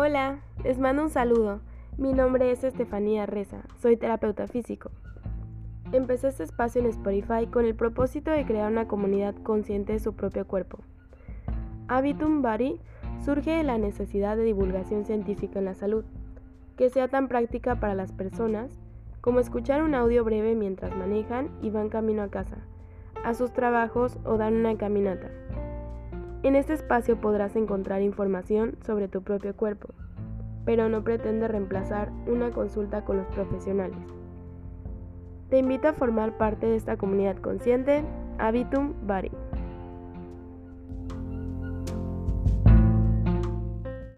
Hola, les mando un saludo. Mi nombre es Estefanía Reza, soy terapeuta físico. Empecé este espacio en Spotify con el propósito de crear una comunidad consciente de su propio cuerpo. Habitum Body surge de la necesidad de divulgación científica en la salud, que sea tan práctica para las personas como escuchar un audio breve mientras manejan y van camino a casa, a sus trabajos o dan una caminata. En este espacio podrás encontrar información sobre tu propio cuerpo, pero no pretende reemplazar una consulta con los profesionales. Te invito a formar parte de esta comunidad consciente, Habitum Body.